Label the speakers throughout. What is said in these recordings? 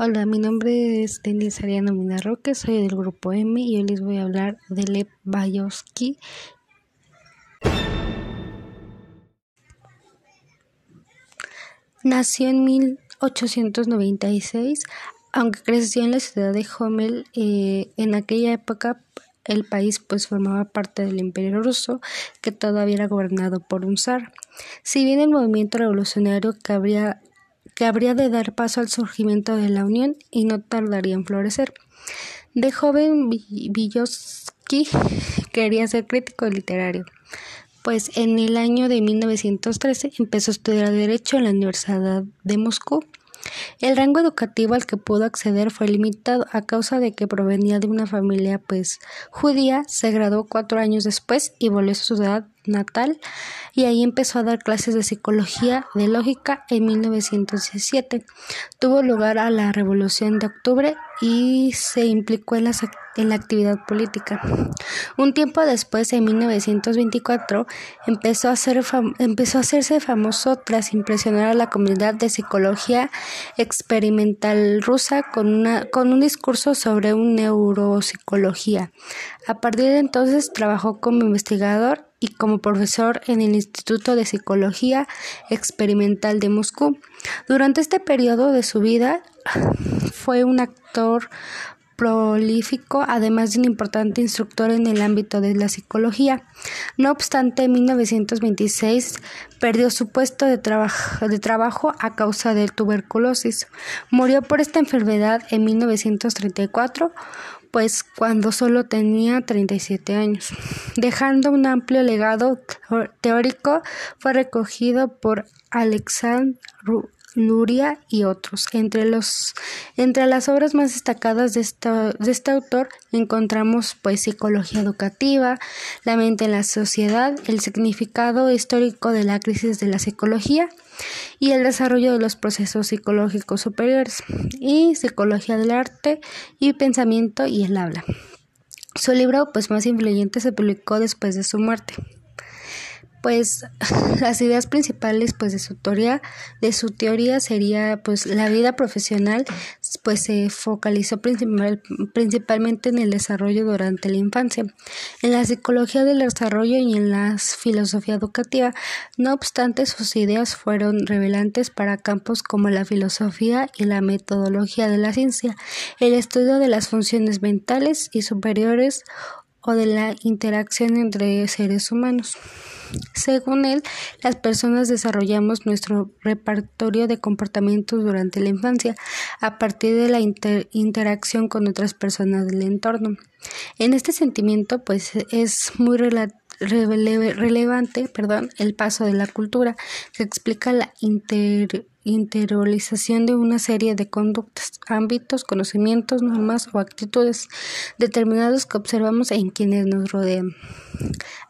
Speaker 1: Hola, mi nombre es Denise Ariana Mina Roque, soy del grupo M y hoy les voy a hablar de Lev Vygotsky. Nació en 1896, aunque creció en la ciudad de Homel. Eh, en aquella época el país pues formaba parte del imperio ruso que todavía era gobernado por un zar. Si bien el movimiento revolucionario que habría que habría de dar paso al surgimiento de la Unión y no tardaría en florecer. De joven, Vygotsky quería ser crítico literario, pues en el año de 1913 empezó a estudiar Derecho en la Universidad de Moscú. El rango educativo al que pudo acceder fue limitado a causa de que provenía de una familia pues judía, se graduó cuatro años después y volvió a su ciudad natal y ahí empezó a dar clases de psicología de lógica en 1917. Tuvo lugar a la Revolución de Octubre y se implicó en, en la actividad política. Un tiempo después, en 1924, empezó a, empezó a hacerse famoso tras impresionar a la comunidad de psicología experimental rusa con, una, con un discurso sobre un neuropsicología. A partir de entonces trabajó como investigador y como profesor en el Instituto de Psicología Experimental de Moscú. Durante este periodo de su vida fue un actor prolífico, además de un importante instructor en el ámbito de la psicología. No obstante, en 1926 perdió su puesto de, de, trabajo a causa de tuberculosis. Murió por esta enfermedad en 1934 pues cuando solo tenía 37 años. Dejando un amplio legado teórico, fue recogido por Alexandre Luria y otros. Entre, los, entre las obras más destacadas de, de este autor encontramos pues Psicología Educativa, La mente en la sociedad, el significado histórico de la crisis de la psicología y el desarrollo de los procesos psicológicos superiores y Psicología del arte y pensamiento y el habla. Su libro pues más influyente se publicó después de su muerte pues las ideas principales pues de su teoría de su teoría sería pues la vida profesional pues se focalizó principal, principalmente en el desarrollo durante la infancia. En la psicología del desarrollo y en la filosofía educativa no obstante sus ideas fueron revelantes para campos como la filosofía y la metodología de la ciencia el estudio de las funciones mentales y superiores o de la interacción entre seres humanos según él, las personas desarrollamos nuestro repertorio de comportamientos durante la infancia a partir de la interacción con otras personas del entorno. En este sentimiento, pues es muy relevante perdón, el paso de la cultura, que explica la inter interiorización de una serie de conductas, ámbitos, conocimientos, normas o actitudes determinados que observamos en quienes nos rodean.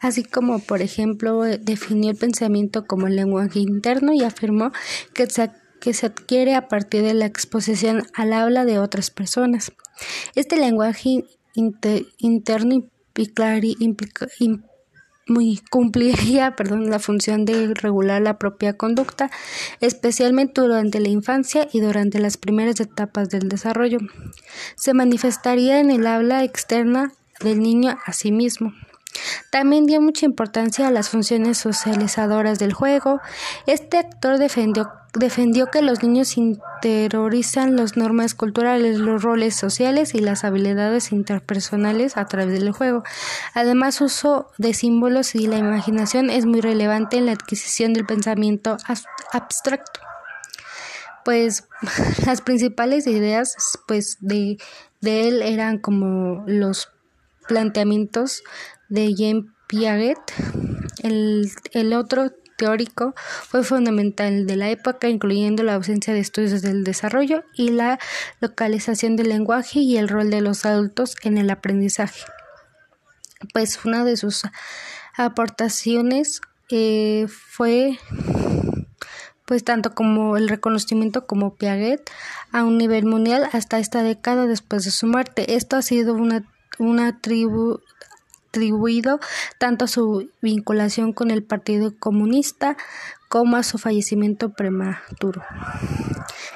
Speaker 1: Así como, por ejemplo, definió el pensamiento como el lenguaje interno y afirmó que se, que se adquiere a partir de la exposición al habla de otras personas. Este lenguaje interno implica, muy cumpliría perdón, la función de regular la propia conducta, especialmente durante la infancia y durante las primeras etapas del desarrollo. Se manifestaría en el habla externa del niño a sí mismo. También dio mucha importancia a las funciones socializadoras del juego. Este actor defendió defendió que los niños interiorizan las normas culturales, los roles sociales y las habilidades interpersonales a través del juego. Además, su uso de símbolos y la imaginación es muy relevante en la adquisición del pensamiento abstracto. Pues las principales ideas pues de, de él eran como los planteamientos de Jean Piaget, el, el otro teórico fue fundamental de la época, incluyendo la ausencia de estudios del desarrollo y la localización del lenguaje y el rol de los adultos en el aprendizaje. Pues una de sus aportaciones eh, fue pues tanto como el reconocimiento como Piaget a un nivel mundial hasta esta década después de su muerte. Esto ha sido una, una tribu tanto a su vinculación con el Partido Comunista como a su fallecimiento prematuro.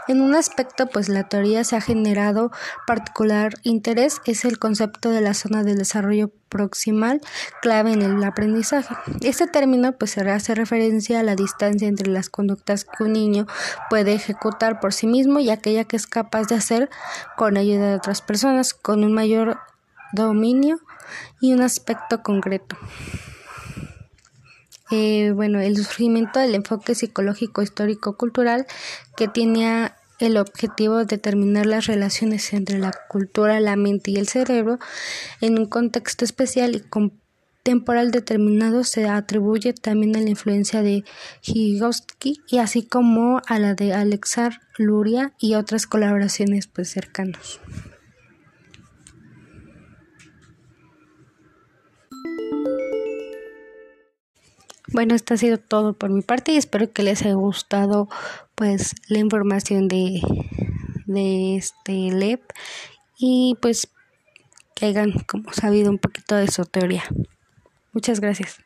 Speaker 1: En un aspecto, pues la teoría se ha generado particular interés es el concepto de la zona del desarrollo proximal clave en el aprendizaje. Este término pues hace referencia a la distancia entre las conductas que un niño puede ejecutar por sí mismo y aquella que es capaz de hacer con ayuda de otras personas con un mayor dominio y un aspecto concreto. Eh, bueno, el surgimiento del enfoque psicológico histórico cultural que tenía el objetivo de determinar las relaciones entre la cultura, la mente y el cerebro en un contexto especial y temporal determinado se atribuye también a la influencia de Vygotsky y así como a la de Alexar Luria y otras colaboraciones pues cercanos. Bueno, esto ha sido todo por mi parte y espero que les haya gustado pues la información de, de este LEP y pues que hayan como sabido un poquito de su teoría. Muchas gracias.